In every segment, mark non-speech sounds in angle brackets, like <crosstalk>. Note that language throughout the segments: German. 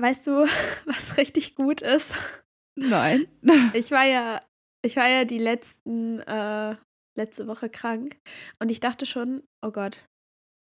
weißt du, <laughs> was richtig gut ist? Nein. <laughs> Ich war ja, ich war ja die letzten, äh, letzte Woche krank und ich dachte schon, oh Gott,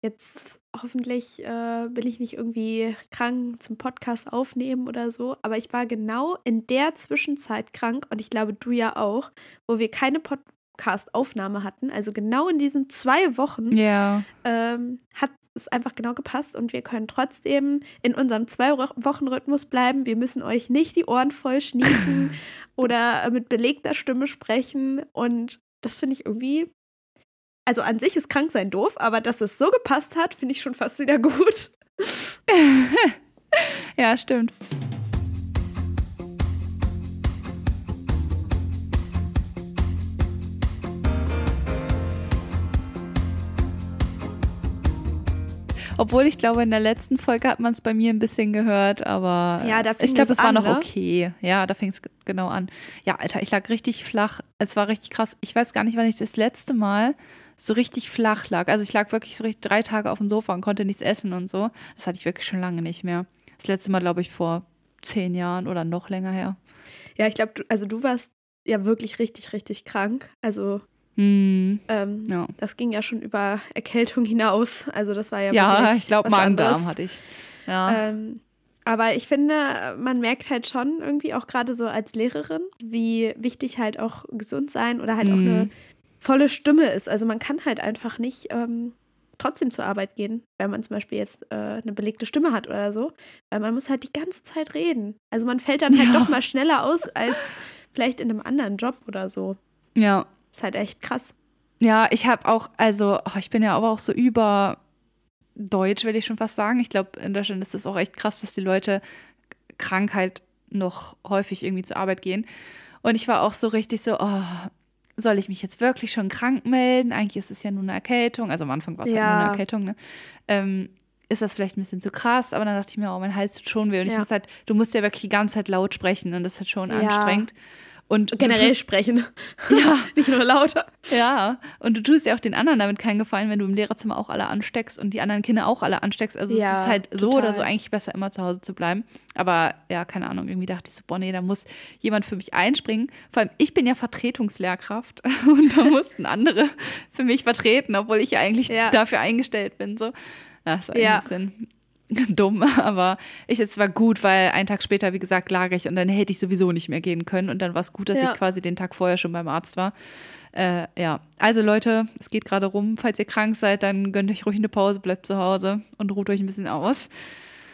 jetzt hoffentlich äh, bin ich nicht irgendwie krank zum Podcast aufnehmen oder so. Aber ich war genau in der Zwischenzeit krank und ich glaube, du ja auch, wo wir keine Podcast-Aufnahme hatten. Also genau in diesen zwei Wochen Ja. ähm, hat es einfach genau gepasst und wir können trotzdem in unserem Zwei-Wochen-Rhythmus bleiben. Wir müssen euch nicht die Ohren voll schniefen <laughs> oder mit belegter Stimme sprechen und das finde ich irgendwie. Also an sich ist Kranksein doof, aber dass es so gepasst hat, finde ich schon fast wieder gut. <laughs> Ja, stimmt. Obwohl ich glaube, in der letzten Folge hat man es bei mir ein bisschen gehört, aber Ja, da fing ich glaube, es war noch ne? okay. Ja, da fing es genau an. Ja, Alter, ich lag richtig flach. Es war richtig krass. Ich weiß gar nicht, wann ich das letzte Mal so richtig flach lag. Also ich lag wirklich so richtig drei Tage auf dem Sofa und konnte nichts essen und so. Das hatte ich wirklich schon lange nicht mehr. Das letzte Mal, glaube ich, vor zehn Jahren oder noch länger her. Ja, ich glaube, du, also du warst ja wirklich richtig, richtig krank. Also Hm, ähm, ja. das ging ja schon über Erkältung hinaus. Also das war ja Ja, ich glaube, Magen-Darm hatte ich. Ja. Ähm, aber ich finde, man merkt halt schon irgendwie auch gerade so als Lehrerin, wie wichtig halt auch gesund sein oder halt auch Mhm. eine volle Stimme ist. Also man kann halt einfach nicht ähm, trotzdem zur Arbeit gehen, wenn man zum Beispiel jetzt äh, eine belegte Stimme hat oder so. Weil man muss halt die ganze Zeit reden. Also man fällt dann halt Ja. doch mal schneller aus als vielleicht in einem anderen Job oder so. ja. Ist halt echt krass. Ja, ich habe auch, also oh, ich bin ja aber auch so über Deutsch, will ich schon fast sagen. Ich glaube, in Deutschland ist es auch echt krass, dass die Leute Krankheit noch häufig irgendwie zur Arbeit gehen. Und ich war auch so richtig so, oh, soll ich mich jetzt wirklich schon krank melden? Eigentlich ist es ja nur eine Erkältung. Also am Anfang war es halt nur Ja. eine Erkältung, ne? Ähm, ist das vielleicht ein bisschen zu krass? Aber dann dachte ich mir, oh, mein Hals tut schon weh. Und ich Ja. muss halt, du musst ja wirklich die ganze Zeit laut sprechen und das ist halt schon Ja. anstrengend. Und Generell tust- sprechen. <laughs> Ja. <laughs> Nicht nur lauter. ja, und du tust ja auch den anderen damit keinen Gefallen, wenn du im Lehrerzimmer auch alle ansteckst und die anderen Kinder auch alle ansteckst. Also es Ja, ist halt so total. oder so eigentlich besser, immer zu Hause zu bleiben. Aber ja, keine Ahnung, irgendwie dachte ich so, boah, nee, da muss jemand für mich einspringen. Vor allem, ich bin ja Vertretungslehrkraft <laughs> und da mussten andere für mich vertreten, obwohl ich ja eigentlich Ja. dafür eingestellt bin. So. Ja, das war Ja. ein bisschen <laughs> dumm, aber ich, es war gut, weil einen Tag später, wie gesagt, lag ich und dann hätte ich sowieso nicht mehr gehen können und dann war es gut, dass Ja. ich quasi den Tag vorher schon beim Arzt war. Äh, ja, also Leute, es geht gerade rum. Falls ihr krank seid, dann gönnt euch ruhig eine Pause, bleibt zu Hause und ruht euch ein bisschen aus.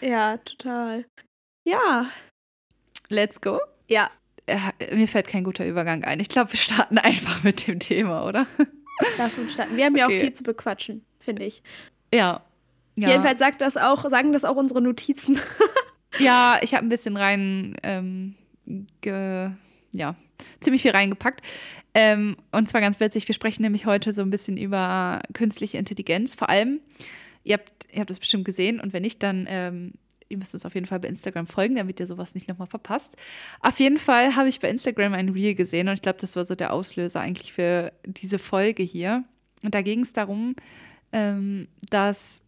Ja, total. Ja. Let's go. Ja, Äh, mir fällt kein guter Übergang ein. Ich glaube, wir starten <laughs> einfach mit dem Thema, oder? lass uns starten. Wir haben ja auch Okay. viel zu bequatschen, finde ich. Ja. Ja. Jedenfalls sagt das auch, sagen das auch unsere Notizen. <laughs> Ja, ich habe ein bisschen rein, ähm, ge, ja, ziemlich viel reingepackt. Ähm, und zwar ganz witzig, wir sprechen nämlich heute so ein bisschen über künstliche Intelligenz. Vor allem, ihr habt, ihr habt das bestimmt gesehen und wenn nicht, dann ähm, ihr müsst uns auf jeden Fall bei Instagram folgen, damit ihr sowas nicht nochmal verpasst. Auf jeden Fall habe ich bei Instagram ein Reel gesehen und ich glaube, das war so der Auslöser eigentlich für diese Folge hier. Und da ging es darum, ähm, dass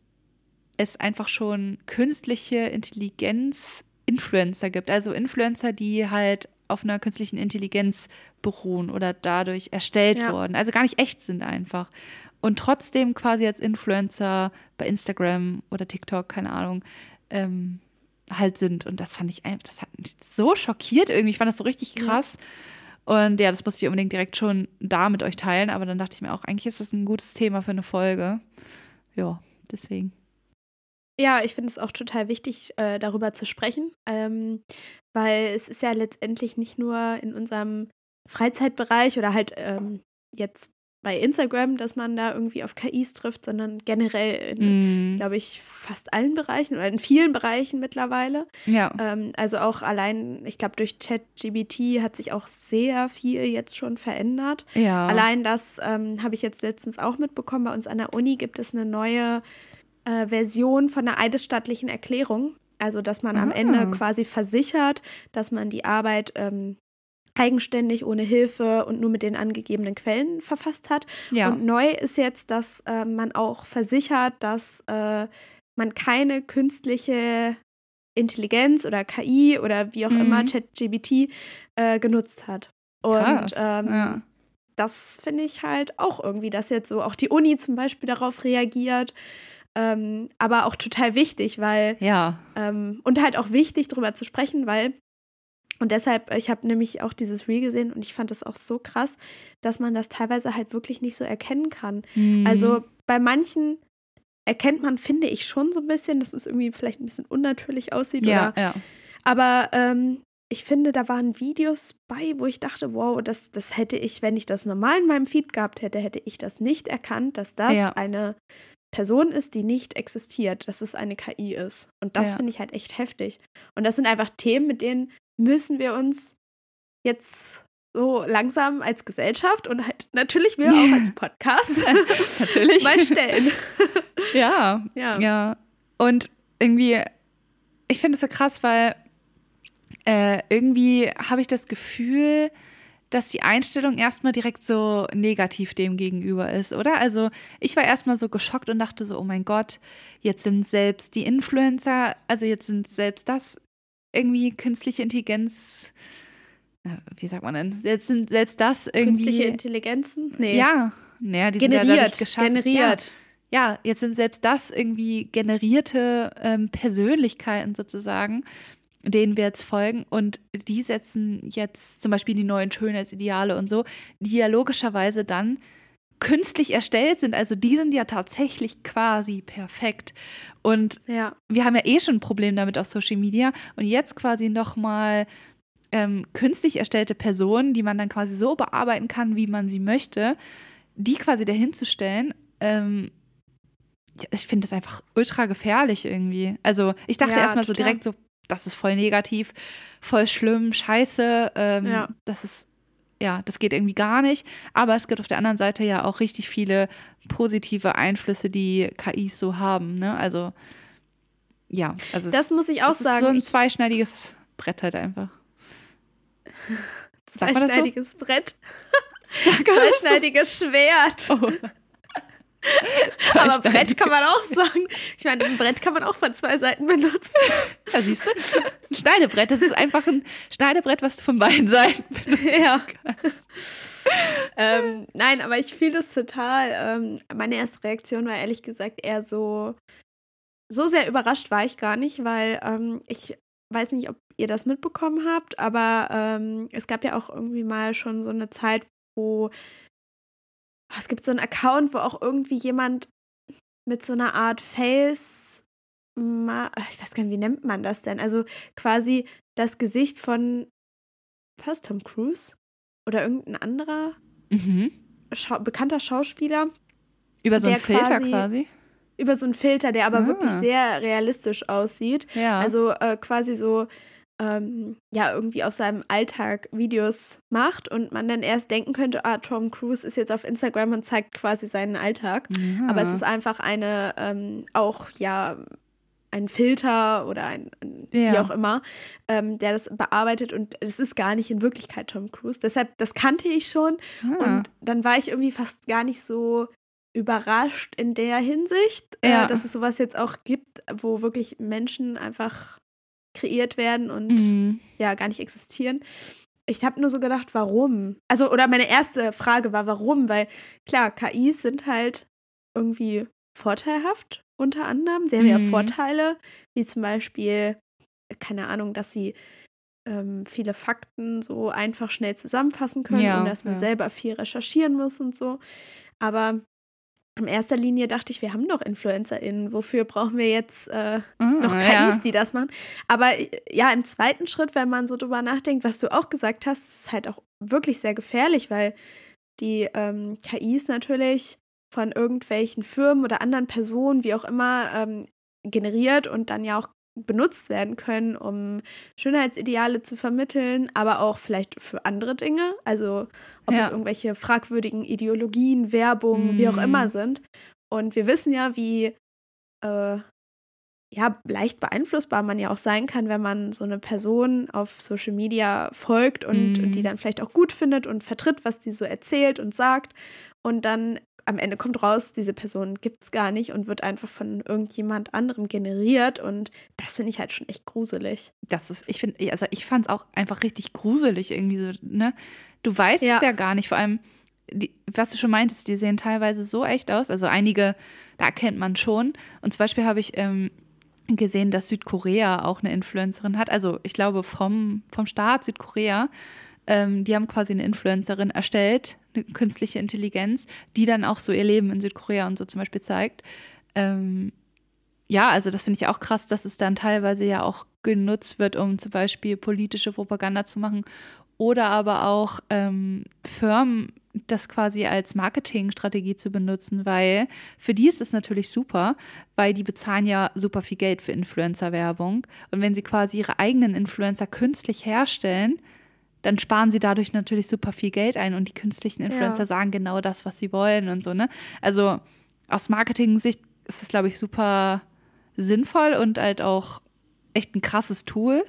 es einfach schon künstliche Intelligenz-Influencer gibt. Also Influencer, die halt auf einer künstlichen Intelligenz beruhen oder dadurch erstellt Ja. wurden. Also gar nicht echt sind einfach. Und trotzdem quasi als Influencer bei Instagram oder TikTok, keine Ahnung, ähm, halt sind. Und das fand ich einfach, das hat mich so schockiert irgendwie. Ich fand das so richtig Ja. krass. Und ja, das musste ich unbedingt direkt schon da mit euch teilen. Aber dann dachte ich mir auch, eigentlich ist das ein gutes Thema für eine Folge. Ja, deswegen. Ja, ich finde es auch total wichtig, äh, darüber zu sprechen, ähm, weil es ist ja letztendlich nicht nur in unserem Freizeitbereich oder halt ähm, jetzt bei Instagram, dass man da irgendwie auf KIs trifft, sondern generell in, Mm, glaube ich, fast allen Bereichen oder in vielen Bereichen mittlerweile. ja. Ähm, also auch allein, ich glaube, durch ChatGBT hat sich auch sehr viel jetzt schon verändert. Ja. Allein das ähm, habe ich jetzt letztens auch mitbekommen. Bei uns an der Uni gibt es eine neue äh, Version von der eidesstattlichen Erklärung. Also, dass man am Ah. Ende quasi versichert, dass man die Arbeit ähm, eigenständig, ohne Hilfe und nur mit den angegebenen Quellen verfasst hat. ja. Und neu ist jetzt, dass äh, man auch versichert, dass äh, man keine künstliche Intelligenz oder KI oder wie auch Mhm. immer ChatGBT äh, genutzt hat. Und ähm, ja. das finde ich halt auch irgendwie, dass jetzt so auch die Uni zum Beispiel darauf reagiert. Ähm, aber auch total wichtig, weil Ja. ähm, und halt auch wichtig, darüber zu sprechen, weil und deshalb, ich habe nämlich auch dieses Reel gesehen und ich fand das auch so krass, dass man das teilweise halt wirklich nicht so erkennen kann. Mhm. Also bei manchen erkennt man, finde ich, schon so ein bisschen, dass es irgendwie vielleicht ein bisschen unnatürlich aussieht. ja, Oder, ja. aber ähm, ich finde, da waren Videos bei, wo ich dachte, wow, das, das hätte ich, wenn ich das normal in meinem Feed gehabt hätte, hätte ich das nicht erkannt, dass das Ja. eine Person ist, die nicht existiert, dass es eine KI ist. Und das Ja. finde ich halt echt heftig. Und das sind einfach Themen, mit denen müssen wir uns jetzt so langsam als Gesellschaft und halt natürlich wir auch als <laughs> Podcast <laughs> Natürlich. mal stellen. <laughs> Ja, Ja. ja. Und irgendwie, ich finde es so krass, weil äh, irgendwie habe ich das Gefühl, dass die Einstellung erstmal direkt so negativ dem gegenüber ist, oder? Also ich war erstmal so geschockt und dachte so, oh mein Gott, jetzt sind selbst die Influencer, also jetzt sind selbst das irgendwie künstliche Intelligenz, wie sagt man denn? Jetzt sind selbst das irgendwie. Künstliche Intelligenzen? Nee. Ja, naja, die sind ja generiert. geschaffen. generiert. Ja. ja, jetzt sind selbst das irgendwie generierte ähm, Persönlichkeiten sozusagen, denen wir jetzt folgen. Und die setzen jetzt zum Beispiel die neuen Schönheitsideale und so, die ja logischerweise dann künstlich erstellt sind. Also die sind ja tatsächlich quasi perfekt. Und Ja. wir haben ja eh schon ein Problem damit auf Social Media und jetzt quasi nochmal ähm, künstlich erstellte Personen, die man dann quasi so bearbeiten kann, wie man sie möchte, die quasi dahinzustellen, ähm, ich finde das einfach ultra gefährlich irgendwie. Also ich dachte Ja, erstmal so direkt so, das ist voll negativ, voll schlimm, scheiße, ähm, Ja. das ist, ja, das geht irgendwie gar nicht. Aber es gibt auf der anderen Seite ja auch richtig viele positive Einflüsse, die KIs so haben, ne? Also ja, also Das muss ich auch es ist sagen. so ein zweischneidiges Brett halt einfach. <laughs> So? zweischneidiges Brett. <laughs> Zweischneidiges Schwert. Oh. Aber Brett kann man auch sagen. Ich meine, ein Brett kann man auch von zwei Seiten benutzen. Ja, siehst du? Ein Schneidebrett, das ist einfach ein Schneidebrett, was du von beiden Seiten <laughs> benutzt. Ja. ähm, nein, aber ich fühle das total. Ähm, meine erste Reaktion war ehrlich gesagt eher so, so sehr überrascht war ich gar nicht, weil ähm, ich weiß nicht, ob ihr das mitbekommen habt, aber ähm, es gab ja auch irgendwie mal schon so eine Zeit, wo ah, es gibt so einen Account, wo auch irgendwie jemand mit so einer Art Face, ich weiß gar nicht, wie nennt man das denn? Also quasi das Gesicht von was, Tom Cruise? Oder irgendein anderer Mhm. Schau bekannter Schauspieler Über so einen Filter quasi- quasi. über so einen Filter, der aber Ah. wirklich sehr realistisch aussieht. Ja. Also äh, quasi so, ähm, ja, irgendwie aus seinem Alltag Videos macht und man dann erst denken könnte, ah, Tom Cruise ist jetzt auf Instagram und zeigt quasi seinen Alltag. ja. Aber es ist einfach eine, ähm, auch, ja, ein Filter oder ein, ein wie Ja. auch immer, ähm, der das bearbeitet und es ist gar nicht in Wirklichkeit Tom Cruise. Deshalb, das kannte ich schon Ah. und dann war ich irgendwie fast gar nicht so überrascht in der Hinsicht, Ja. äh, dass es sowas jetzt auch gibt, wo wirklich Menschen einfach kreiert werden und Mhm. ja gar nicht existieren. Ich habe nur so gedacht, warum? Also, oder meine erste Frage war, warum? Weil klar, KIs sind halt irgendwie vorteilhaft unter anderem. Sie haben ja Mhm. Vorteile, wie zum Beispiel, keine Ahnung, dass sie ähm, viele Fakten so einfach schnell zusammenfassen können, Ja, ohne dass man ja. selber viel recherchieren muss und so. Aber in erster Linie dachte ich, wir haben doch InfluencerInnen. Wofür brauchen wir jetzt äh, Ah, noch KIs, ja. die das machen. Aber äh, ja, im zweiten Schritt, wenn man so drüber nachdenkt, was du auch gesagt hast, ist es halt auch wirklich sehr gefährlich, weil die ähm, KIs natürlich von irgendwelchen Firmen oder anderen Personen, wie auch immer, ähm, generiert und dann ja auch benutzt werden können, um Schönheitsideale zu vermitteln, aber auch vielleicht für andere Dinge. Also ob Ja. es irgendwelche fragwürdigen Ideologien, Werbung, wie auch Mhm. immer sind. Und wir wissen ja, wie äh, ja, leicht beeinflussbar man ja auch sein kann, wenn man so eine Person auf Social Media folgt und, Mhm. und die dann vielleicht auch gut findet und vertritt, was die so erzählt und sagt und dann am Ende kommt raus, diese Person gibt es gar nicht und wird einfach von irgendjemand anderem generiert. Und das finde ich halt schon echt gruselig. Das ist, ich finde, also ich fand es auch einfach richtig gruselig irgendwie so, ne? Du weißt ja. es ja gar nicht, vor allem, die, was du schon meintest, die sehen teilweise so echt aus. Also einige, da kennt man schon. Und zum Beispiel habe ich ähm, gesehen, dass Südkorea auch eine Influencerin hat. Also ich glaube vom, vom Staat Südkorea. Ähm, die haben quasi eine Influencerin erstellt, eine künstliche Intelligenz, die dann auch so ihr Leben in Südkorea und so zum Beispiel zeigt. Ähm, ja, also das finde ich auch krass, dass es dann teilweise ja auch genutzt wird, um zum Beispiel politische Propaganda zu machen oder aber auch ähm, Firmen das quasi als Marketingstrategie zu benutzen, weil für die ist es natürlich super, weil die bezahlen ja super viel Geld für Influencer-Werbung. Und wenn sie quasi ihre eigenen Influencer künstlich herstellen, dann sparen sie dadurch natürlich super viel Geld ein und die künstlichen Influencer ja. sagen genau das, was sie wollen und so, ne? Also aus Marketing-Sicht ist es, glaube ich, super sinnvoll und halt auch echt ein krasses Tool.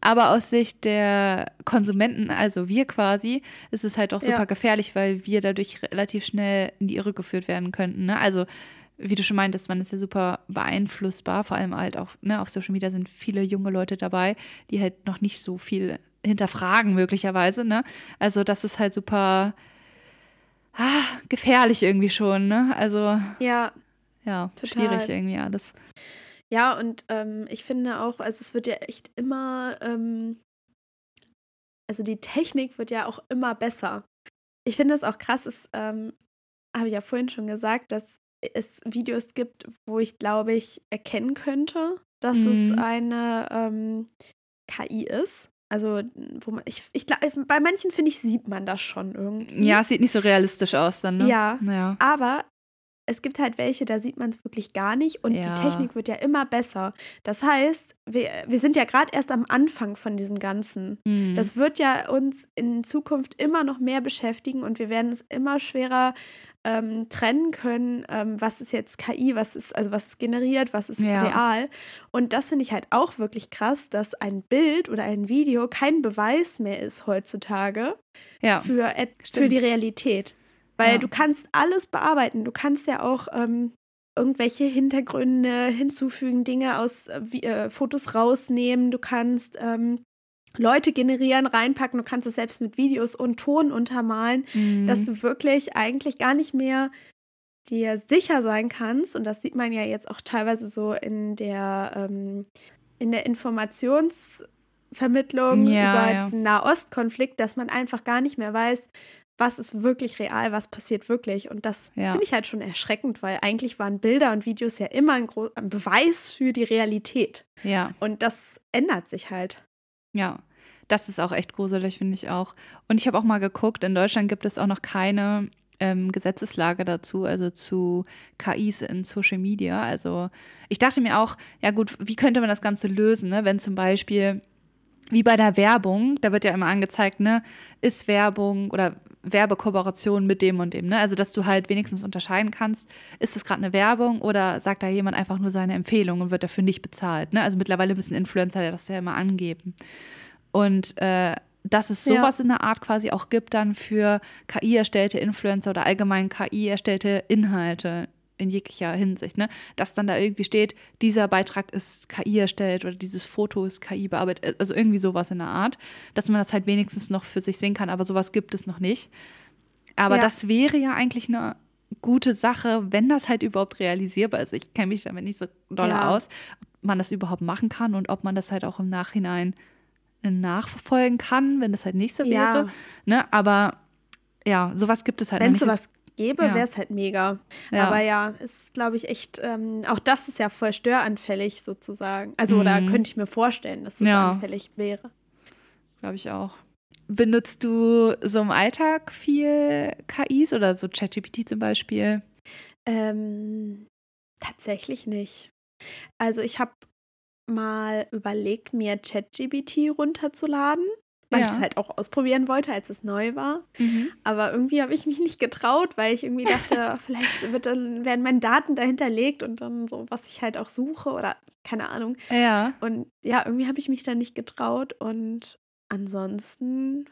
Aber aus Sicht der Konsumenten, also wir quasi, ist es halt auch super ja. gefährlich, weil wir dadurch relativ schnell in die Irre geführt werden könnten. Ne? Also, wie du schon meintest, man ist ja super beeinflussbar, vor allem halt auch ne, auf Social Media sind viele junge Leute dabei, die halt noch nicht so viel hinterfragen, möglicherweise. Ne? Also, das ist halt super ah, gefährlich irgendwie schon. Ne? Also, ja, ja schwierig irgendwie alles. Ja, und ähm, ich finde auch, also es wird ja echt immer, ähm, also die Technik wird ja auch immer besser. Ich finde es auch krass, es ähm, habe ich ja vorhin schon gesagt, dass es Videos gibt, wo ich glaube ich erkennen könnte, dass mhm. es eine ähm, KI ist. Also, wo man, ich, ich, bei manchen finde ich, sieht man das schon irgendwie. Ja, es sieht nicht so realistisch aus dann, ne? Ja. ja. Aber es gibt halt welche, da sieht man es wirklich gar nicht und ja. die Technik wird ja immer besser. Das heißt, wir, wir sind ja gerade erst am Anfang von diesem Ganzen. Mhm. Das wird ja uns in Zukunft immer noch mehr beschäftigen und wir werden es immer schwerer ähm, trennen können, ähm, was ist jetzt KI, was ist, also was ist generiert, was ist ja. real. Und das finde ich halt auch wirklich krass, dass ein Bild oder ein Video kein Beweis mehr ist heutzutage ja. für, für die Realität. Weil ja. du kannst alles bearbeiten. Du kannst ja auch ähm, irgendwelche Hintergründe hinzufügen, Dinge aus äh, äh, Fotos rausnehmen. Du kannst ähm, Leute generieren, reinpacken. Du kannst es selbst mit Videos und Ton untermalen, mhm. dass du wirklich eigentlich gar nicht mehr dir sicher sein kannst. Und das sieht man ja jetzt auch teilweise so in der, ähm, in der Informationsvermittlung ja, über ja. diesen Nahostkonflikt, dass man einfach gar nicht mehr weiß, was ist wirklich real, was passiert wirklich. Und das ja. finde ich halt schon erschreckend, weil eigentlich waren Bilder und Videos ja immer ein, ein Beweis für die Realität. Ja. Und das ändert sich halt. Ja. Das ist auch echt gruselig, finde ich auch. Und ich habe auch mal geguckt, in Deutschland gibt es auch noch keine ähm, Gesetzeslage dazu, also zu KIs in Social Media. Also ich dachte mir auch, ja gut, wie könnte man das Ganze lösen, ne? wenn zum Beispiel wie bei der Werbung, da wird ja immer angezeigt, ne, ist Werbung oder Werbekooperation mit dem und dem, ne? Also, dass du halt wenigstens unterscheiden kannst, ist das gerade eine Werbung oder sagt da jemand einfach nur seine Empfehlung und wird dafür nicht bezahlt, ne? Also mittlerweile müssen Influencer das ja immer angeben. Und äh, dass es sowas ja. in der Art quasi auch gibt dann für KI erstellte Influencer oder allgemein KI erstellte Inhalte in jeglicher Hinsicht, ne? Dass dann da irgendwie steht, dieser Beitrag ist KI erstellt oder dieses Foto ist KI bearbeitet, also irgendwie sowas in der Art, dass man das halt wenigstens noch für sich sehen kann, aber sowas gibt es noch nicht. Aber ja. das wäre ja eigentlich eine gute Sache, wenn das halt überhaupt realisierbar ist. Ich kenne mich damit nicht so doll ja. aus, ob man das überhaupt machen kann und ob man das halt auch im Nachhinein nachverfolgen kann, wenn das halt nicht so wäre. Ja. Ne? Aber ja, sowas gibt es halt Wenn es sowas gäbe, ja. wäre es halt mega. Ja. Aber ja, ist, glaube ich, echt, ähm, auch das ist ja voll störanfällig sozusagen. Also, mhm. oder könnte ich mir vorstellen, dass es ja. anfällig wäre. Glaube ich auch. Benutzt du so im Alltag viel KIs oder so ChatGPT zum Beispiel? Ähm, tatsächlich nicht. Also ich habe mal überlegt, mir ChatGPT runterzuladen weil ja. ich es halt auch ausprobieren wollte, als es neu war. Mhm. Aber irgendwie habe ich mich nicht getraut, weil ich irgendwie dachte, <laughs> vielleicht wird dann, werden meine Daten dahinterlegt und dann so, was ich halt auch suche oder keine Ahnung. Ja. Und ja, irgendwie habe ich mich da nicht getraut und ansonsten,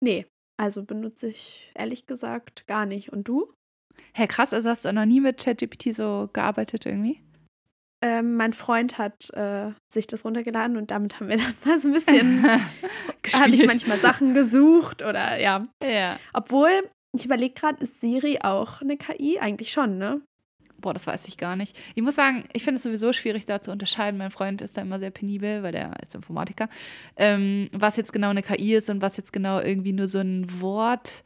nee, also benutze ich ehrlich gesagt gar nicht. Und du? Hey, krass, also hast du noch nie mit ChatGPT so gearbeitet irgendwie? Ähm, mein Freund hat äh, sich das runtergeladen und damit haben wir <laughs> dann mal so ein bisschen, <laughs> habe ich manchmal Sachen gesucht oder ja. Ja. Obwohl, ich überlege gerade, ist Siri auch eine KI? Eigentlich schon, ne? Boah, das weiß ich gar nicht. Ich muss sagen, ich finde es sowieso schwierig, da zu unterscheiden. Mein Freund ist da immer sehr penibel, weil der ist Informatiker. Ähm, was jetzt genau eine KI ist und was jetzt genau irgendwie nur so ein Wort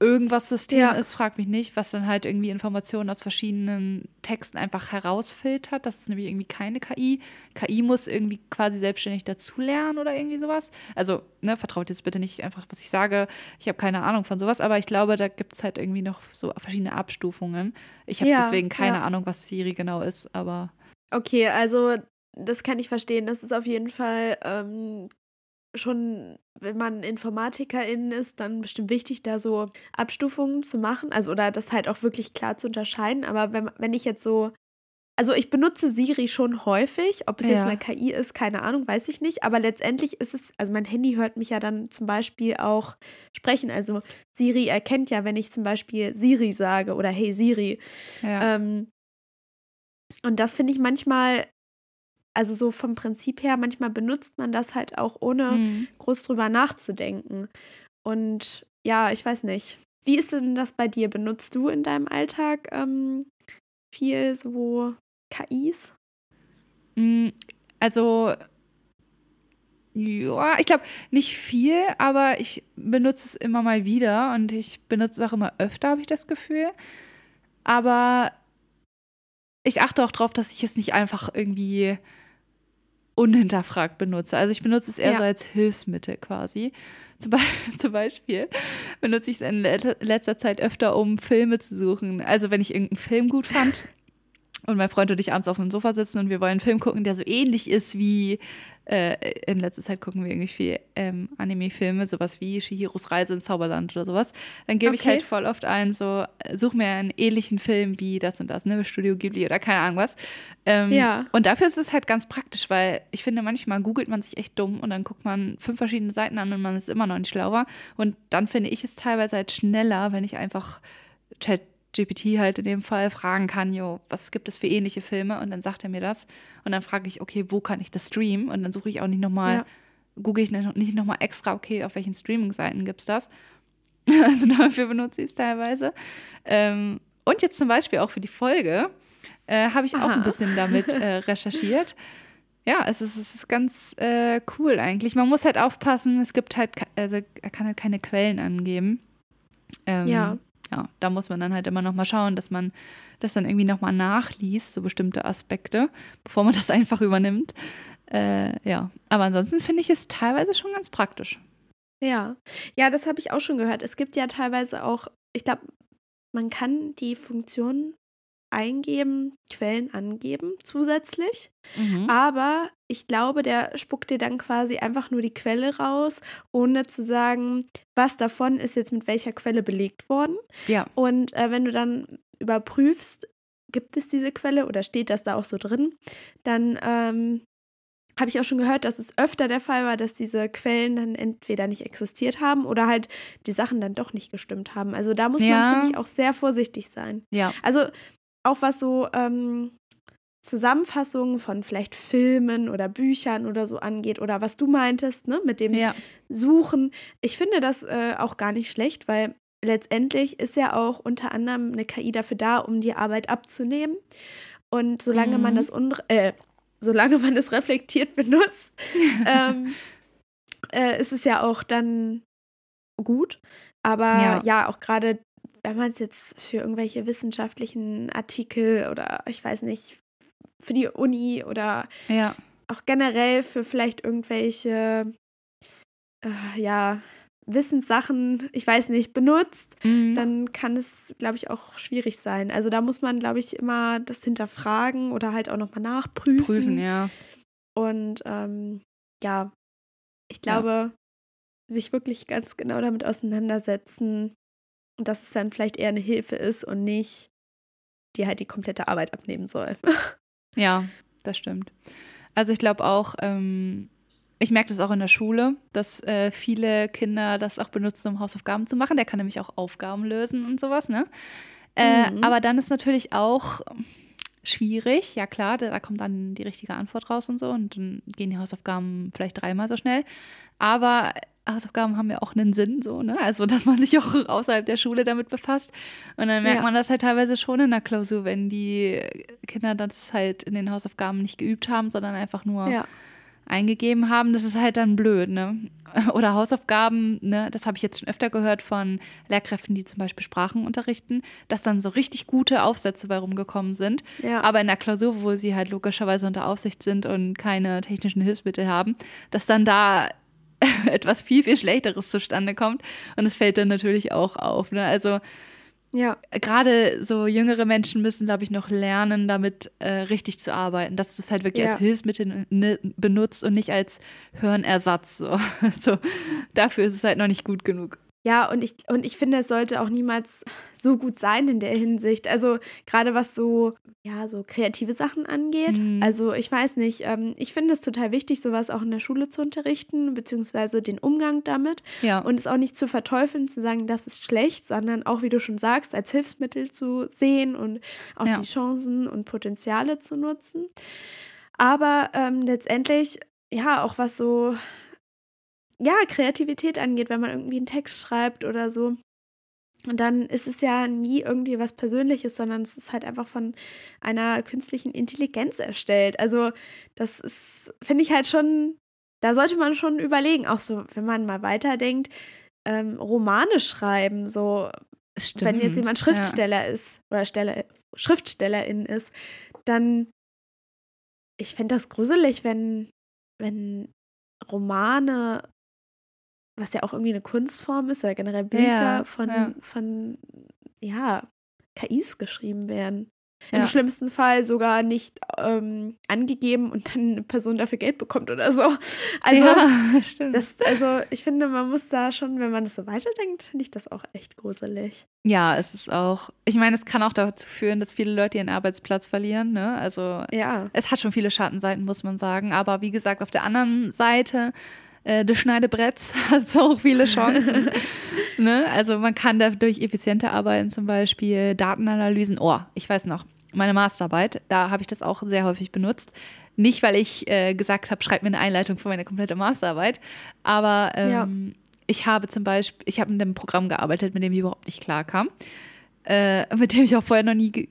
irgendwas System ja. ist, frag mich nicht, was dann halt irgendwie Informationen aus verschiedenen Texten einfach herausfiltert. Das ist nämlich irgendwie keine KI. KI muss irgendwie quasi selbstständig dazulernen oder irgendwie sowas. Also, ne, vertraut jetzt bitte nicht einfach, was ich sage. Ich habe keine Ahnung von sowas, aber ich glaube, da gibt es halt irgendwie noch so verschiedene Abstufungen. Ich habe ja, deswegen keine ja. Ahnung, was Siri genau ist, aber. Okay, also das kann ich verstehen. Das ist auf jeden Fall ähm, schon, wenn man Informatikerin ist, dann bestimmt wichtig, da so Abstufungen zu machen. Also, oder das halt auch wirklich klar zu unterscheiden. Aber wenn, wenn ich jetzt so. Also ich benutze Siri schon häufig. Ob es ja. jetzt eine KI ist, keine Ahnung, weiß ich nicht. Aber letztendlich ist es, also mein Handy hört mich ja dann zum Beispiel auch sprechen. Also Siri erkennt ja, wenn ich zum Beispiel Siri sage oder Hey Siri. Ja. Ähm, und das finde ich manchmal also so vom Prinzip her, manchmal benutzt man das halt auch ohne mhm. groß drüber nachzudenken. Und ja, ich weiß nicht. Wie ist denn das bei dir? Benutzt du in deinem Alltag ähm, viel so KIs? Mm, also, ja, ich glaube nicht viel, aber ich benutze es immer mal wieder und ich benutze es auch immer öfter, habe ich das Gefühl. Aber ich achte auch darauf, dass ich es nicht einfach irgendwie unhinterfragt benutze. Also ich benutze es eher ja. so als Hilfsmittel quasi. Zum, Be <laughs> zum Beispiel benutze ich es in letzter Zeit öfter, um Filme zu suchen. Also wenn ich irgendeinen Film gut fand und mein Freund und ich abends auf dem Sofa sitzen und wir wollen einen Film gucken, der so ähnlich ist wie äh, in letzter Zeit gucken wir irgendwie viel ähm, Anime-Filme, sowas wie Shihiros Reise ins Zauberland oder sowas. Dann gebe okay. ich halt voll oft ein, so, such mir einen ähnlichen Film wie das und das, ne, Studio Ghibli oder keine Ahnung was. Ähm, ja. Und dafür ist es halt ganz praktisch, weil ich finde, manchmal googelt man sich echt dumm und dann guckt man fünf verschiedene Seiten an und man ist immer noch nicht schlauer. Und dann finde ich es teilweise halt schneller, wenn ich einfach Chat GPT halt in dem Fall fragen kann, jo, was gibt es für ähnliche Filme? Und dann sagt er mir das. Und dann frage ich, okay, wo kann ich das streamen? Und dann suche ich auch nicht nochmal, ja. google ich nicht nochmal extra, okay, auf welchen Streaming-Seiten gibt es das? <laughs> also dafür benutze ich es teilweise. Ähm, und jetzt zum Beispiel auch für die Folge äh, habe ich Aha. auch ein bisschen damit äh, recherchiert. Ja, es ist, es ist ganz äh, cool eigentlich. Man muss halt aufpassen, es gibt halt, also er kann halt keine Quellen angeben. Ähm, ja ja, da muss man dann halt immer noch mal schauen, dass man das dann irgendwie noch mal nachliest, so bestimmte Aspekte, bevor man <laughs> das einfach übernimmt. Äh, ja, aber ansonsten finde ich es teilweise schon ganz praktisch. Ja, ja, das habe ich auch schon gehört. Es gibt ja teilweise auch, ich glaube, man kann die Funktion eingeben, Quellen angeben zusätzlich. Mhm. Aber ich glaube, der spuckt dir dann quasi einfach nur die Quelle raus, ohne zu sagen, was davon ist jetzt mit welcher Quelle belegt worden. Ja. Und äh, wenn du dann überprüfst, gibt es diese Quelle oder steht das da auch so drin, dann ähm, habe ich auch schon gehört, dass es öfter der Fall war, dass diese Quellen dann entweder nicht existiert haben oder halt die Sachen dann doch nicht gestimmt haben. Also da muss ja. man, finde ich, auch sehr vorsichtig sein. Ja. Also auch was so ähm, Zusammenfassungen von vielleicht Filmen oder Büchern oder so angeht oder was du meintest, ne, mit dem ja. Suchen. Ich finde das äh, auch gar nicht schlecht, weil letztendlich ist ja auch unter anderem eine KI dafür da, um die Arbeit abzunehmen. Und solange mhm. man das äh, solange man es reflektiert benutzt, <laughs> ähm, äh, ist es ja auch dann gut. Aber ja, ja auch gerade wenn man es jetzt für irgendwelche wissenschaftlichen Artikel oder ich weiß nicht, für die Uni oder ja. auch generell für vielleicht irgendwelche, äh, ja, Wissenssachen, ich weiß nicht, benutzt, mhm. dann kann es, glaube ich, auch schwierig sein. Also da muss man, glaube ich, immer das hinterfragen oder halt auch nochmal nachprüfen. Prüfen, ja. Und ähm, ja, ich glaube, ja. sich wirklich ganz genau damit auseinandersetzen, und dass es dann vielleicht eher eine Hilfe ist und nicht die halt die komplette Arbeit abnehmen soll. <laughs> ja, das stimmt. Also ich glaube auch, ähm, ich merke das auch in der Schule, dass äh, viele Kinder das auch benutzen, um Hausaufgaben zu machen. Der kann nämlich auch Aufgaben lösen und sowas, ne? Äh, mhm. Aber dann ist natürlich auch schwierig. Ja klar, da, da, kommt dann die richtige Antwort raus und so und dann gehen die Hausaufgaben vielleicht dreimal so schnell. Aber Hausaufgaben haben ja auch einen Sinn, so, ne? Also, dass man sich auch <laughs> außerhalb der Schule damit befasst. Und dann merkt ja. man das halt teilweise schon in der Klausur, wenn die Kinder das halt in den Hausaufgaben nicht geübt haben, sondern einfach nur ja. eingegeben haben. Das ist halt dann blöd, ne? <laughs> Oder Hausaufgaben, ne? Das habe ich jetzt schon öfter gehört von Lehrkräften, die zum Beispiel Sprachen unterrichten, dass dann so richtig gute Aufsätze bei rumgekommen sind. Ja. Aber in der Klausur, wo sie halt logischerweise unter Aufsicht sind und keine technischen Hilfsmittel haben, dass dann da <laughs> etwas viel, viel Schlechteres zustande kommt. Und es fällt dann natürlich auch auf. Ne? Also ja. gerade so jüngere Menschen müssen, glaube ich, noch lernen, damit äh, richtig zu arbeiten, dass du es halt wirklich ja. als Hilfsmittel ne, benutzt und nicht als Hörenersatz. So. <laughs> so. Dafür ist es halt noch nicht gut genug. Ja, und ich, und ich finde, es sollte auch niemals so gut sein in der Hinsicht. Also gerade was so, ja, so kreative Sachen angeht. Mhm. Also ich weiß nicht, ähm, ich finde es total wichtig, sowas auch in der Schule zu unterrichten, beziehungsweise den Umgang damit. Ja. Und es auch nicht zu verteufeln, zu sagen, das ist schlecht, sondern auch, wie du schon sagst, als Hilfsmittel zu sehen und auch ja. die Chancen und Potenziale zu nutzen. Aber ähm, letztendlich, ja, auch was so ja, Kreativität angeht, wenn man irgendwie einen Text schreibt oder so. Und dann ist es ja nie irgendwie was Persönliches, sondern es ist halt einfach von einer künstlichen Intelligenz erstellt. Also, das ist, finde ich halt schon, da sollte man schon überlegen, auch so, wenn man mal weiterdenkt, ähm, Romane schreiben, so, Stimmt, wenn jetzt jemand Schriftsteller ja. ist oder Stelle, Schriftstellerin ist, dann, ich fände das gruselig, wenn, wenn Romane was ja auch irgendwie eine Kunstform ist, oder generell Bücher ja, von, ja. von, ja, KIs geschrieben werden. Ja. Im schlimmsten Fall sogar nicht ähm, angegeben und dann eine Person dafür Geld bekommt oder so. Also, ja, <laughs> stimmt. Das, also ich finde, man muss da schon, wenn man das so weiterdenkt, finde ich das auch echt gruselig. Ja, es ist auch, ich meine, es kann auch dazu führen, dass viele Leute ihren Arbeitsplatz verlieren. Ne? Also ja. es hat schon viele Schattenseiten, muss man sagen. Aber wie gesagt, auf der anderen Seite äh, des Schneidebretts <laughs> hast du auch viele Chancen. <laughs> ne? Also man kann dadurch effizienter arbeiten, zum Beispiel Datenanalysen. Oh, ich weiß noch, meine Masterarbeit, da habe ich das auch sehr häufig benutzt. Nicht, weil ich äh, gesagt habe, schreib mir eine Einleitung für meine komplette Masterarbeit, aber ähm, ja. ich habe zum Beispiel, ich habe mit einem Programm gearbeitet, mit dem ich überhaupt nicht klar kam äh, mit dem ich auch vorher noch nie ge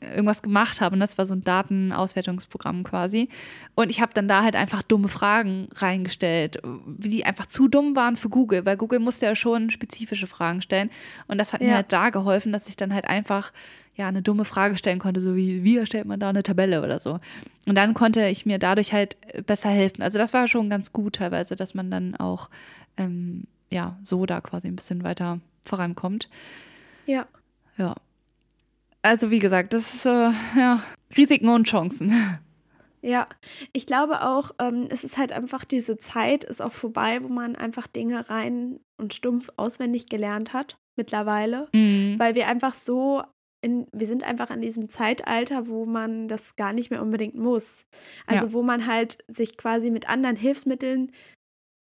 irgendwas gemacht habe. Und das war so ein Datenauswertungsprogramm quasi. Und ich habe dann da halt einfach dumme Fragen reingestellt, die einfach zu dumm waren für Google, weil Google musste ja schon spezifische Fragen stellen. Und das hat ja. mir halt da geholfen, dass ich dann halt einfach ja, eine dumme Frage stellen konnte, so wie, wie erstellt man da eine Tabelle oder so. Und dann konnte ich mir dadurch halt besser helfen. Also das war schon ganz gut teilweise, dass man dann auch, ähm, ja, so da quasi ein bisschen weiter vorankommt. Ja. Ja. Also wie gesagt, das ist so, ja, Risiken und Chancen. Ja, ich glaube auch, ähm, es ist halt einfach, diese Zeit ist auch vorbei, wo man einfach Dinge rein und stumpf auswendig gelernt hat, mittlerweile. Mhm. Weil wir einfach so, in, wir sind einfach an diesem Zeitalter, wo man das gar nicht mehr unbedingt muss. Also ja. wo man halt sich quasi mit anderen Hilfsmitteln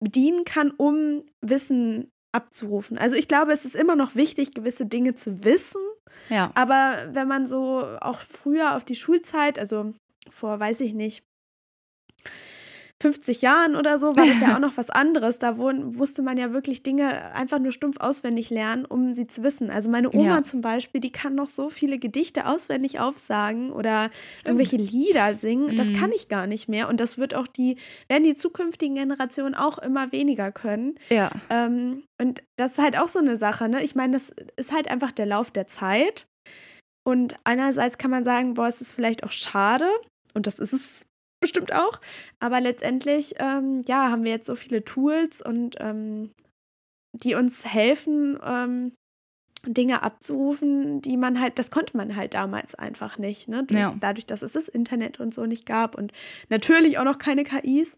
bedienen kann, um Wissen abzurufen. Also ich glaube, es ist immer noch wichtig, gewisse Dinge zu wissen. Ja. Aber wenn man so auch früher auf die Schulzeit, also vor, weiß ich nicht, 50 Jahren oder so war das ja auch <laughs> noch was anderes. Da wusste man ja wirklich Dinge einfach nur stumpf auswendig lernen, um sie zu wissen. Also meine Oma ja. zum Beispiel, die kann noch so viele Gedichte auswendig aufsagen oder irgendwelche Lieder singen. Das mhm. kann ich gar nicht mehr. Und das wird auch die, werden die zukünftigen Generationen auch immer weniger können. Ja. Ähm, und das ist halt auch so eine Sache, ne? Ich meine, das ist halt einfach der Lauf der Zeit. Und einerseits kann man sagen, boah, es ist vielleicht auch schade. Und das ist es bestimmt auch. Aber letztendlich, ähm, ja, haben wir jetzt so viele Tools und ähm, die uns helfen, ähm, Dinge abzurufen, die man halt, das konnte man halt damals einfach nicht, ne? Durch, ja. Dadurch, dass es das Internet und so nicht gab und natürlich auch noch keine KIs.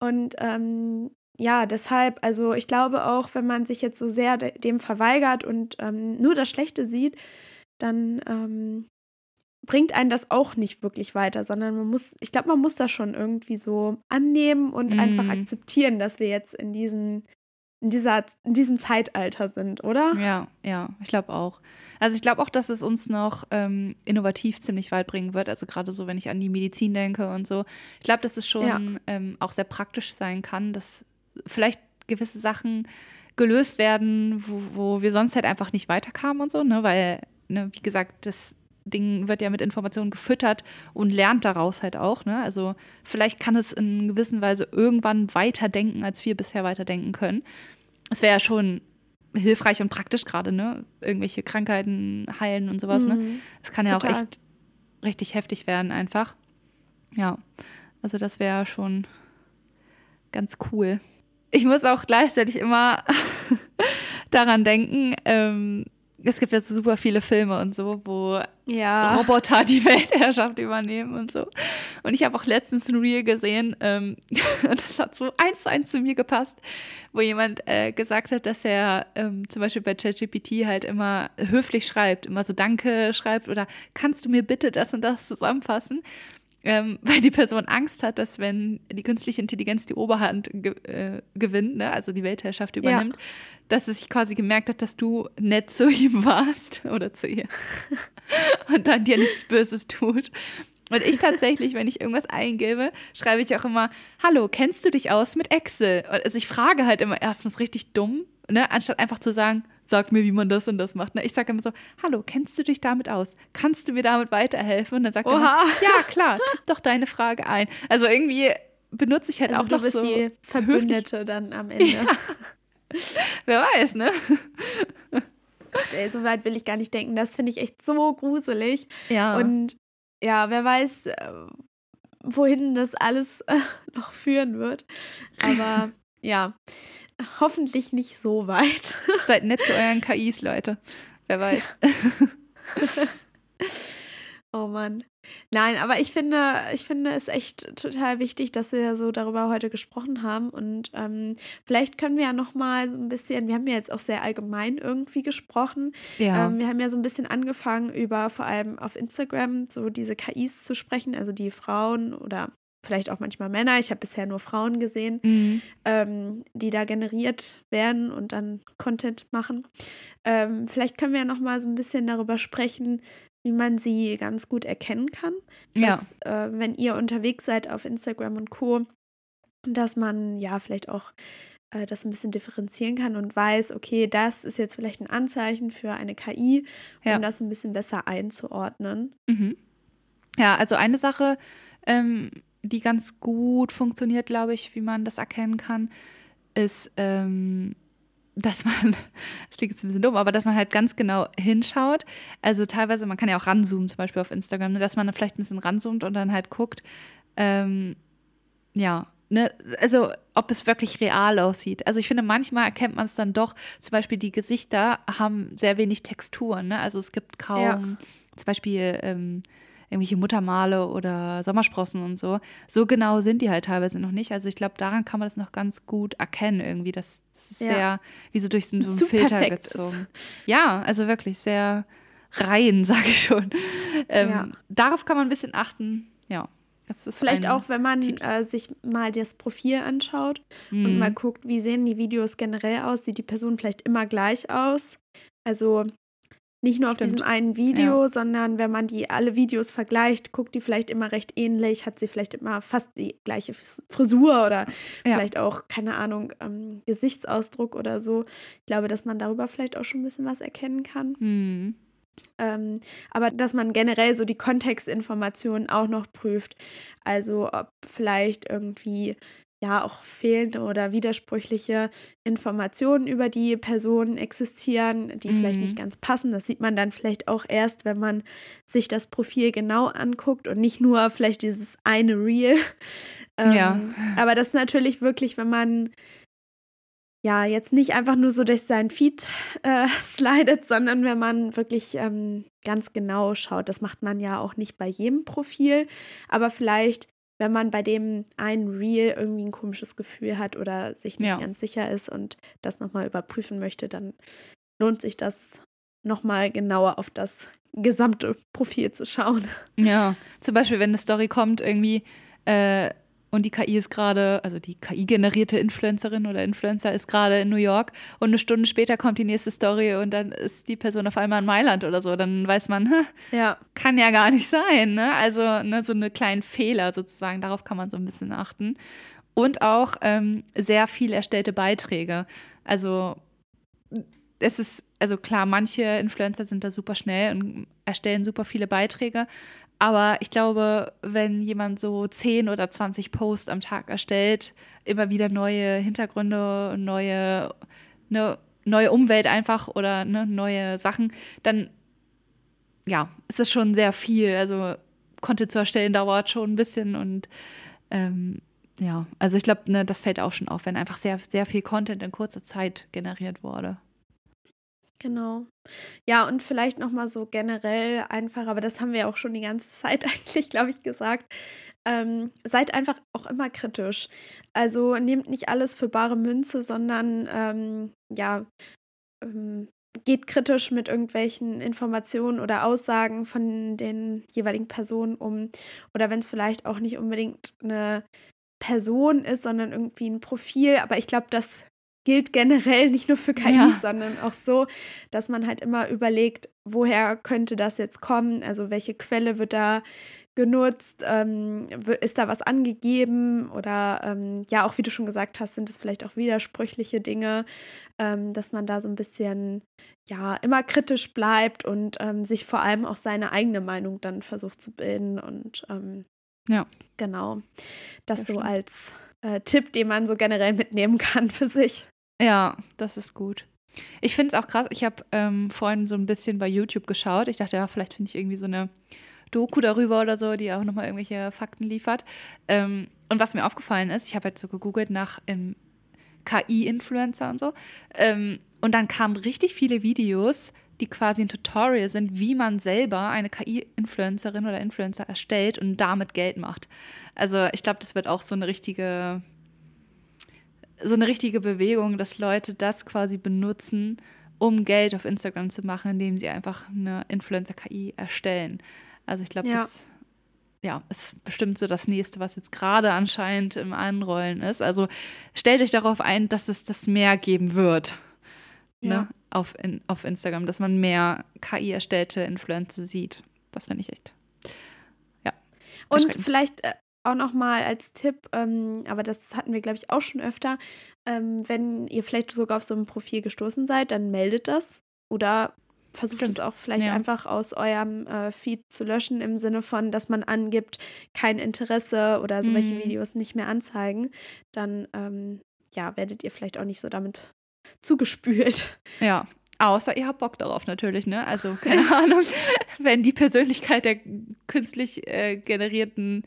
Und ähm, ja, deshalb, also ich glaube auch, wenn man sich jetzt so sehr dem verweigert und ähm, nur das Schlechte sieht, dann ähm, bringt einen das auch nicht wirklich weiter, sondern man muss, ich glaube, man muss das schon irgendwie so annehmen und mm. einfach akzeptieren, dass wir jetzt in diesen in, dieser, in diesem Zeitalter sind, oder? Ja, ja, ich glaube auch. Also ich glaube auch, dass es uns noch ähm, innovativ ziemlich weit bringen wird. Also gerade so, wenn ich an die Medizin denke und so. Ich glaube, dass es schon ja. ähm, auch sehr praktisch sein kann, dass vielleicht gewisse Sachen gelöst werden, wo, wo wir sonst halt einfach nicht weiterkamen und so, ne? Weil, ne, wie gesagt, das Ding wird ja mit Informationen gefüttert und lernt daraus halt auch. Ne? Also vielleicht kann es in gewisser Weise irgendwann weiterdenken, als wir bisher weiterdenken können. Es wäre ja schon hilfreich und praktisch gerade, ne? Irgendwelche Krankheiten heilen und sowas, ne? mhm. ne? Es kann ja Total. auch echt richtig heftig werden einfach. Ja, also das wäre schon ganz cool. Ich muss auch gleichzeitig immer <laughs> daran denken, ähm, es gibt ja super viele Filme und so, wo ja. Roboter die Weltherrschaft übernehmen und so. Und ich habe auch letztens ein Reel gesehen, ähm, <laughs> das hat so eins zu eins zu mir gepasst, wo jemand äh, gesagt hat, dass er ähm, zum Beispiel bei ChatGPT halt immer höflich schreibt, immer so Danke schreibt oder kannst du mir bitte das und das zusammenfassen? Ähm, <laughs> weil die Person Angst hat, dass wenn die künstliche Intelligenz die Oberhand ge äh, gewinnt, ne, also die Weltherrschaft übernimmt, ja. dass es sich quasi gemerkt hat, dass du nett zu ihm <laughs> warst oder zu ihr <laughs> und dann dir nichts Böses tut. Und ich tatsächlich, wenn ich irgendwas eingebe, schreibe ich auch immer, hallo, kennst du dich aus mit Excel? Also ich frage halt immer erstens richtig dumm, ne, anstatt einfach zu sagen, sag mir, wie man das und das macht. Ich sage immer so, hallo, kennst du dich damit aus? Kannst du mir damit weiterhelfen? Und dann sagt Oha. er, ja, klar, tipp doch deine Frage ein. Also irgendwie benutze ich halt also auch du bist so die Verbündete dann am Ende. Ja. Wer weiß, ne? Gott, ey, so weit will ich gar nicht denken. Das finde ich echt so gruselig. Ja. Und ja, wer weiß, äh, wohin das alles äh, noch führen wird. Aber ja, hoffentlich nicht so weit. <laughs> Seid nett zu euren KIs, Leute. Wer weiß. oh Mann. Nein, aber ich finde, ich finde es echt total wichtig, dass wir so darüber heute gesprochen haben. Und ähm, vielleicht können wir ja noch mal so ein bisschen, wir haben ja jetzt auch sehr allgemein irgendwie gesprochen. Ja. Ähm, wir haben ja so ein bisschen angefangen, über vor allem auf Instagram so diese KIs zu sprechen, also die Frauen oder vielleicht auch manchmal Männer, ich habe bisher nur Frauen gesehen, mhm. ähm, die da generiert werden und dann Content machen. Ähm, vielleicht können wir ja noch mal so ein bisschen darüber sprechen, wie man sie ganz gut erkennen kann. Dass, ja. äh, wenn ihr unterwegs seid auf Instagram und Co., dass man ja vielleicht auch äh, das ein bisschen differenzieren kann und weiß, okay, das ist jetzt vielleicht ein Anzeichen für eine KI, um ja. das ein bisschen besser einzuordnen. Mhm. Ja, also eine Sache, ähm, die ganz gut funktioniert, glaube ich, wie man das erkennen kann, ist, ähm, dass man, <laughs> das klingt jetzt ein bisschen dumm, aber dass man halt ganz genau hinschaut. Also teilweise, man kann ja auch ranzoomen, zum Beispiel auf Instagram, ne, dass man vielleicht ein bisschen ranzoomt und dann halt guckt, ähm, ja, ne, also ob es wirklich real aussieht. Also ich finde, manchmal erkennt man es dann doch, zum Beispiel die Gesichter haben sehr wenig Texturen, ne? Also es gibt kaum, ja. zum Beispiel, ähm, irgendwelche Muttermale oder Sommersprossen und so. So genau sind die halt teilweise noch nicht. Also ich glaube, daran kann man das noch ganz gut erkennen irgendwie. Das, das ist ja. sehr, wie so durch so, einen Filter gezogen. Ist. Ja, also wirklich sehr rein, <laughs> sage ich schon. Ähm, ja. Darauf kann man ein bisschen achten. Ja. Vielleicht auch, wenn man äh, sich mal das Profil anschaut mhm. und mal guckt, wie sehen die Videos generell aus, sieht die Person vielleicht immer gleich aus. Also nicht nur auf Stimmt. diesem einen Video, ja. sondern wenn man die alle Videos vergleicht, guckt die vielleicht immer recht ähnlich, hat sie vielleicht immer fast die gleiche Frisur oder ja. vielleicht auch, keine Ahnung, ähm, Gesichtsausdruck oder so. Ich glaube, dass man darüber vielleicht auch schon ein bisschen was erkennen kann. Mhm. Ähm, aber dass man generell so die Kontextinformationen auch noch prüft. Also ob vielleicht irgendwie ja auch fehlende oder widersprüchliche Informationen über die Person existieren, die mhm. vielleicht nicht mhm. ganz passen. Das sieht man dann vielleicht auch erst, wenn man sich das Profil genau anguckt und nicht nur vielleicht dieses eine Reel. <laughs> Ähm, ja. Aber das ist natürlich wirklich, wenn man ja jetzt nicht einfach nur so durch seinen Feed äh, <laughs> slidet, sondern wenn man wirklich ähm, ganz genau schaut. Das macht man ja auch nicht bei jedem Profil, aber vielleicht wenn man bei dem einen Reel irgendwie ein komisches Gefühl hat oder sich nicht ja. ganz sicher ist und das nochmal überprüfen möchte, dann lohnt sich das nochmal genauer auf das gesamte Profil zu schauen. Ja, zum Beispiel, wenn eine Story kommt, irgendwie äh, und die KI ist gerade, also die KI-generierte Influencerin oder Influencer ist gerade in New York und eine Stunde später kommt die nächste Story und dann ist die Person auf einmal in Mailand oder so. Dann weiß man, ja. kann ja gar nicht sein. Ne? Also ne, so eine kleinen Fehler sozusagen, darauf kann man so ein bisschen achten. Und auch ähm, sehr viel erstellte Beiträge. Also es ist, also klar, manche Influencer sind da super schnell und erstellen super viele Beiträge, aber ich glaube, wenn jemand so 10 oder 20 Posts am Tag erstellt, immer wieder neue Hintergründe, neue, ne, neue Umwelt einfach oder ne, neue Sachen, dann ja, ist es schon sehr viel. Also Content zu erstellen dauert schon ein bisschen und ähm, ja, also ich glaube, ne, das fällt auch schon auf, wenn einfach sehr, sehr viel Content in kurzer Zeit generiert wurde. Genau. Ja, und vielleicht noch mal so generell einfach, aber das haben wir auch schon die ganze Zeit <laughs> eigentlich, glaube ich, gesagt. Ähm, seid einfach auch immer kritisch. Also nehmt nicht alles für bare Münze, sondern ähm, ja, ähm, geht kritisch mit irgendwelchen Informationen oder Aussagen von den jeweiligen Personen um. Oder wenn es vielleicht auch nicht unbedingt eine Person ist, sondern irgendwie ein Profil. Aber ich glaube, das gilt generell nicht nur für KI, ja. sondern auch so, dass man halt immer überlegt, woher könnte das jetzt kommen? Also welche Quelle wird da genutzt? Ähm, ist da was angegeben? Oder ähm, ja, auch wie du schon gesagt hast, sind es vielleicht auch widersprüchliche Dinge, ähm, dass man da so ein bisschen ja immer kritisch bleibt und ähm, sich vor allem auch seine eigene Meinung dann versucht zu bilden. Und ähm, ja, genau. Das, das so als äh, Tipp, den man so generell mitnehmen kann für sich. Ja, das ist gut. Ich finde es auch krass. Ich habe ähm, vorhin so ein bisschen bei YouTube geschaut. Ich dachte, ja, vielleicht finde ich irgendwie so eine Doku darüber oder so, die auch nochmal irgendwelche Fakten liefert. Ähm, und was mir aufgefallen ist, ich habe jetzt so gegoogelt nach ähm, KI-Influencer und so. Ähm, und dann kamen richtig viele Videos, die quasi ein Tutorial sind, wie man selber eine KI-Influencerin oder Influencer erstellt und damit Geld macht. Also ich glaube, das wird auch so eine richtige so eine richtige Bewegung, dass Leute das quasi benutzen, um Geld auf Instagram zu machen, indem sie einfach eine Influencer-KI erstellen. Also ich glaube, ja. das ja, ist bestimmt so das nächste, was jetzt gerade anscheinend im Anrollen ist. Also stellt euch darauf ein, dass es das mehr geben wird. Ne, ja. Ne? Auf, in, auf Instagram, dass man mehr KI-erstellte Influencer sieht. Das finde ich echt. Ja. Und vielleicht äh, auch nochmal als Tipp, ähm, aber das hatten wir, glaube ich, auch schon öfter, ähm, wenn ihr vielleicht sogar auf so ein Profil gestoßen seid, dann meldet das oder versucht Stimmt. es auch vielleicht ja. einfach aus eurem äh, Feed zu löschen, im Sinne von, dass man angibt, kein Interesse oder solche mhm. Videos nicht mehr anzeigen. Dann ähm, ja, werdet ihr vielleicht auch nicht so damit zugespült. Ja, Außer ihr habt Bock darauf natürlich, ne? Also <laughs> keine Ahnung, wenn die Persönlichkeit der künstlich äh, generierten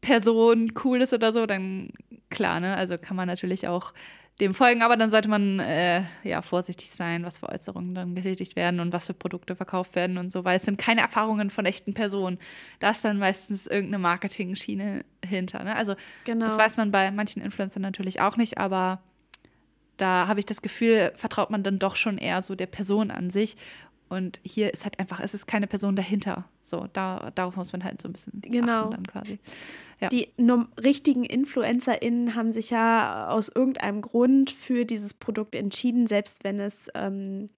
Person cool ist oder so, dann klar, ne? Also kann man natürlich auch dem folgen, aber dann sollte man äh, ja vorsichtig sein, was für Äußerungen dann getätigt werden und was für Produkte verkauft werden und so, weil es sind keine Erfahrungen von echten Personen. Da ist dann meistens irgendeine Marketing-Schiene hinter. Ne? Also genau. das weiß man bei manchen Influencern natürlich auch nicht, aber da habe ich das Gefühl, vertraut man dann doch schon eher so der Person an sich und hier ist halt einfach, es ist keine Person dahinter. So, da, darauf muss man halt so ein bisschen genau. dann quasi. Ja. Die richtigen InfluencerInnen haben sich ja aus irgendeinem Grund für dieses Produkt entschieden, selbst wenn es, ähm,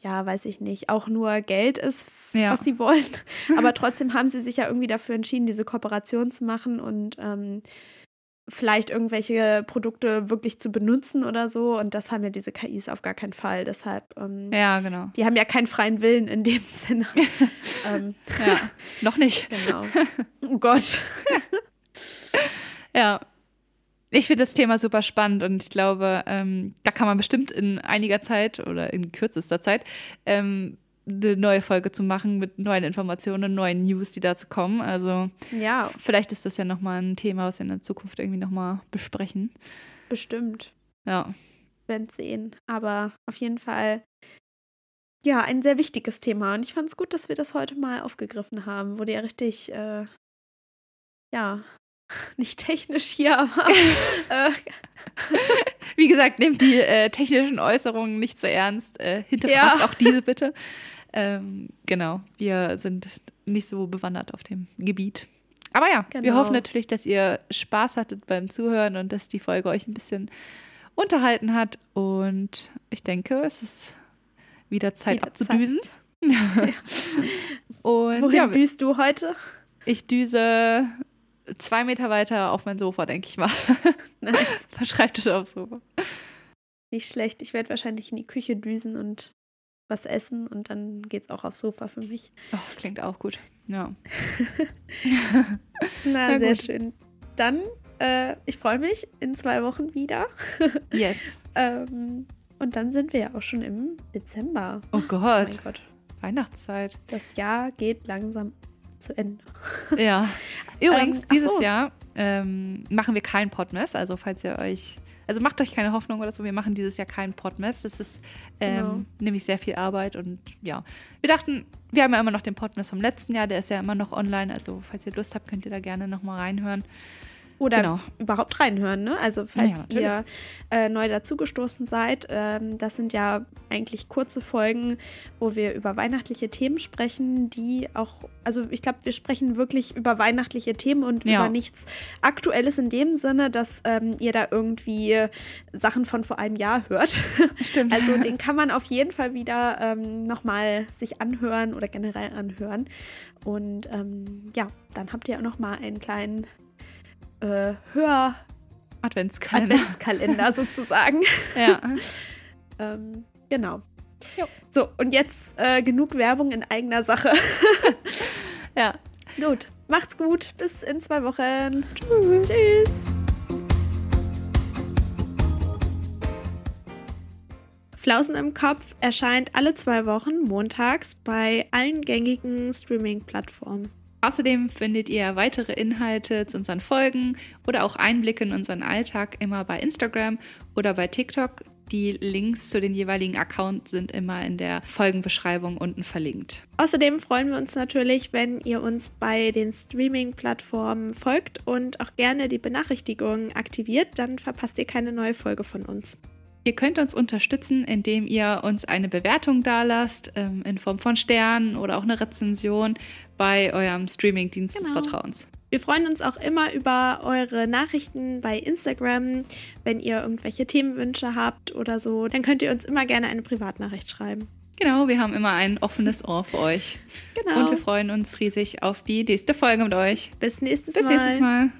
ja, weiß ich nicht, auch nur Geld ist, ja. was sie wollen. <laughs> Aber trotzdem haben sie sich ja irgendwie dafür entschieden, diese Kooperation zu machen und ähm, vielleicht irgendwelche Produkte wirklich zu benutzen oder so. Und das haben ja diese KIs auf gar keinen Fall. Deshalb, ähm, ja, genau. Die haben ja keinen freien Willen in dem Sinne. <laughs> ähm, ja, noch nicht. Genau. <laughs> Oh Gott. ja. Ich finde das Thema super spannend und ich glaube, ähm, da kann man bestimmt in einiger Zeit oder in kürzester Zeit ähm, eine neue Folge zu machen mit neuen Informationen, neuen News, die dazu kommen. Also ja. vielleicht ist das ja nochmal ein Thema, was wir in der Zukunft irgendwie nochmal besprechen. Bestimmt. Ja. Werden sehen. Aber auf jeden Fall, ja, ein sehr wichtiges Thema. Und ich fand es gut, dass wir das heute mal aufgegriffen haben. Wurde ja richtig, äh, ja, <laughs> nicht technisch hier, aber <laughs> äh, <laughs> wie gesagt, nehmt die äh, technischen Äußerungen nicht so ernst. Äh, hinterfragt ja. auch diese bitte. Ähm, genau, wir sind nicht so bewandert auf dem Gebiet. Aber ja, wir Genau. hoffen natürlich, dass ihr Spaß hattet beim Zuhören und dass die Folge euch ein bisschen unterhalten hat. Und ich denke, es ist wieder Zeit Wieder abzudüsen. und Wohin ja, büßt du heute? ich düse zwei Meter weiter auf mein Sofa, denke ich mal. <laughs> Nice. <laughs> Schreibtisch aufs Sofa. Nicht schlecht. Ich werde wahrscheinlich in die Küche düsen und was essen und dann geht's auch aufs Sofa für mich. Oh, klingt auch gut. Ja. <laughs> Na, Na sehr gut. schön. Dann, äh, ich freue mich in zwei Wochen wieder. Yes. ähm, und dann sind wir ja auch schon im Dezember. Oh Oh Gott. mein Gott, Weihnachtszeit. das Jahr geht langsam zu Ende. Ja. Übrigens, Ähm, dieses so. Jahr ähm, machen wir kein Podmess. Also, falls ihr euch. Also macht euch keine Hoffnung oder so, wir machen dieses Jahr kein Podmess. Das ist ähm, Genau. nämlich sehr viel Arbeit und ja. Wir dachten, wir haben ja immer noch den Podmess vom letzten Jahr, der ist ja immer noch online. Also, falls ihr Lust habt, könnt ihr da gerne nochmal reinhören. Oder Genau. überhaupt reinhören, ne? Also falls Ja, ihr äh, neu dazugestoßen seid, ähm, das sind ja eigentlich kurze Folgen, wo wir über weihnachtliche Themen sprechen, die auch, also ich glaube, wir sprechen wirklich über weihnachtliche Themen und Ja. über nichts Aktuelles in dem Sinne, dass ähm, ihr da irgendwie Sachen von vor einem Jahr hört. <laughs> Stimmt. Also den kann man auf jeden Fall wieder ähm, nochmal sich anhören oder generell anhören. Und ähm, ja, dann habt ihr auch nochmal einen kleinen äh, Hör- Adventskalender. Adventskalender <laughs> sozusagen. ja. <laughs> ähm, genau. Jo. So, und jetzt äh, genug Werbung in eigener Sache. <laughs> ja. gut, macht's gut. Bis in zwei Wochen. Tschüss. Tschüss. Flausen im Kopf erscheint alle zwei Wochen montags bei allen gängigen Streaming-Plattformen. Außerdem findet ihr weitere Inhalte zu unseren Folgen oder auch Einblicke in unseren Alltag immer bei Instagram oder bei TikTok. Die Links zu den jeweiligen Accounts sind immer in der Folgenbeschreibung unten verlinkt. Außerdem freuen wir uns natürlich, wenn ihr uns bei den Streaming-Plattformen folgt und auch gerne die Benachrichtigungen aktiviert, dann verpasst ihr keine neue Folge von uns. Ihr könnt uns unterstützen, indem ihr uns eine Bewertung dalasst, ähm, in Form von Sternen oder auch eine Rezension bei eurem Streamingdienst des Genau. Vertrauens. Wir freuen uns auch immer über eure Nachrichten bei Instagram. Wenn ihr irgendwelche Themenwünsche habt oder so, dann könnt ihr uns immer gerne eine Privatnachricht schreiben. Genau, wir haben immer ein offenes Ohr für euch. <laughs> Genau. Und wir freuen uns riesig auf die nächste Folge mit euch. Bis nächstes Bis Mal. nächstes Mal.